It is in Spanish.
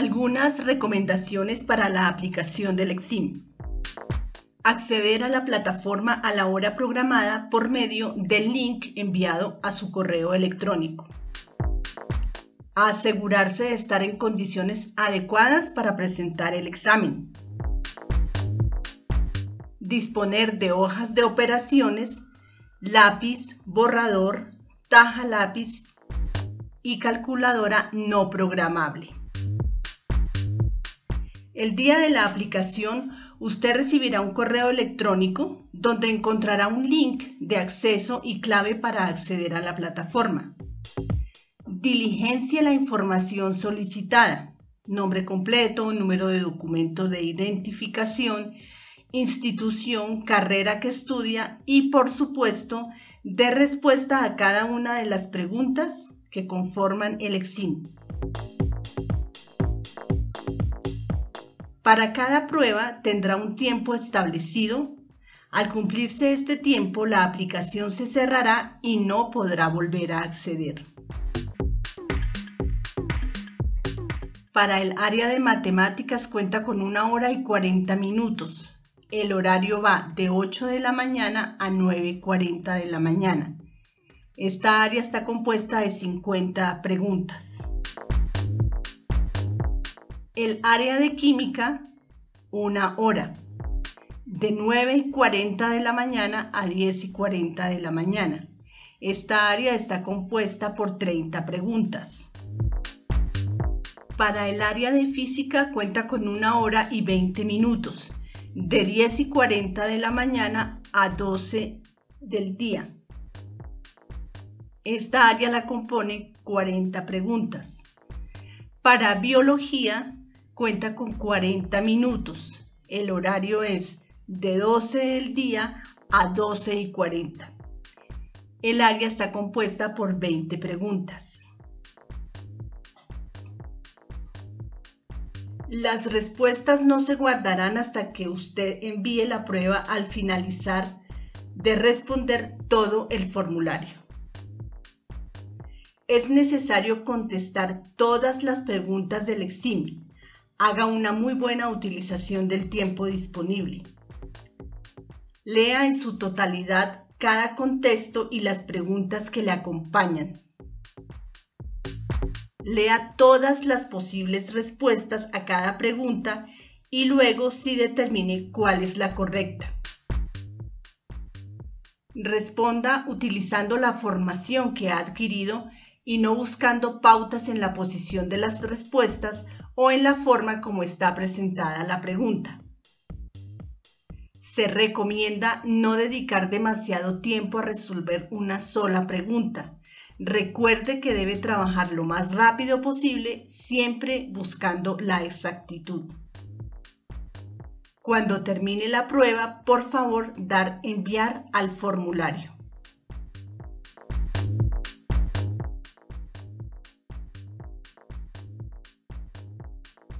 Algunas recomendaciones para la aplicación del Exim. Acceder a la plataforma a la hora programada por medio del link enviado a su correo electrónico. Asegurarse de estar en condiciones adecuadas para presentar el examen. Disponer de hojas de operaciones, lápiz, borrador, taja lápiz y calculadora no programable. El día de la aplicación, usted recibirá un correo electrónico donde encontrará un link de acceso y clave para acceder a la plataforma. Diligencia la información solicitada, nombre completo, número de documento de identificación, institución, carrera que estudia y, por supuesto, dé respuesta a cada una de las preguntas que conforman el exim. Para cada prueba tendrá un tiempo establecido. Al cumplirse este tiempo, la aplicación se cerrará y no podrá volver a acceder. Para el área de matemáticas cuenta con una hora y 40 minutos. El horario va de 8 de la mañana a 9.40 de la mañana. Esta área está compuesta de 50 preguntas. El área de química, una hora, de 9 y 40 de la mañana a 10 y 40 de la mañana. Esta área está compuesta por 30 preguntas. Para el área de física cuenta con una hora y 20 minutos, de 10 y 40 de la mañana a 12 del día. Esta área la compone 40 preguntas. Para biología cuenta con 40 minutos. El horario es de 12 del día a 12 y 40. El área está compuesta por 20 preguntas. Las respuestas no se guardarán hasta que usted envíe la prueba al finalizar de responder todo el formulario. Es necesario contestar todas las preguntas del exim haga una muy buena utilización del tiempo disponible. Lea en su totalidad cada contexto y las preguntas que le acompañan. Lea todas las posibles respuestas a cada pregunta y luego sí determine cuál es la correcta. Responda utilizando la formación que ha adquirido y no buscando pautas en la posición de las respuestas o en la forma como está presentada la pregunta. Se recomienda no dedicar demasiado tiempo a resolver una sola pregunta. Recuerde que debe trabajar lo más rápido posible, siempre buscando la exactitud. Cuando termine la prueba, por favor, dar enviar al formulario.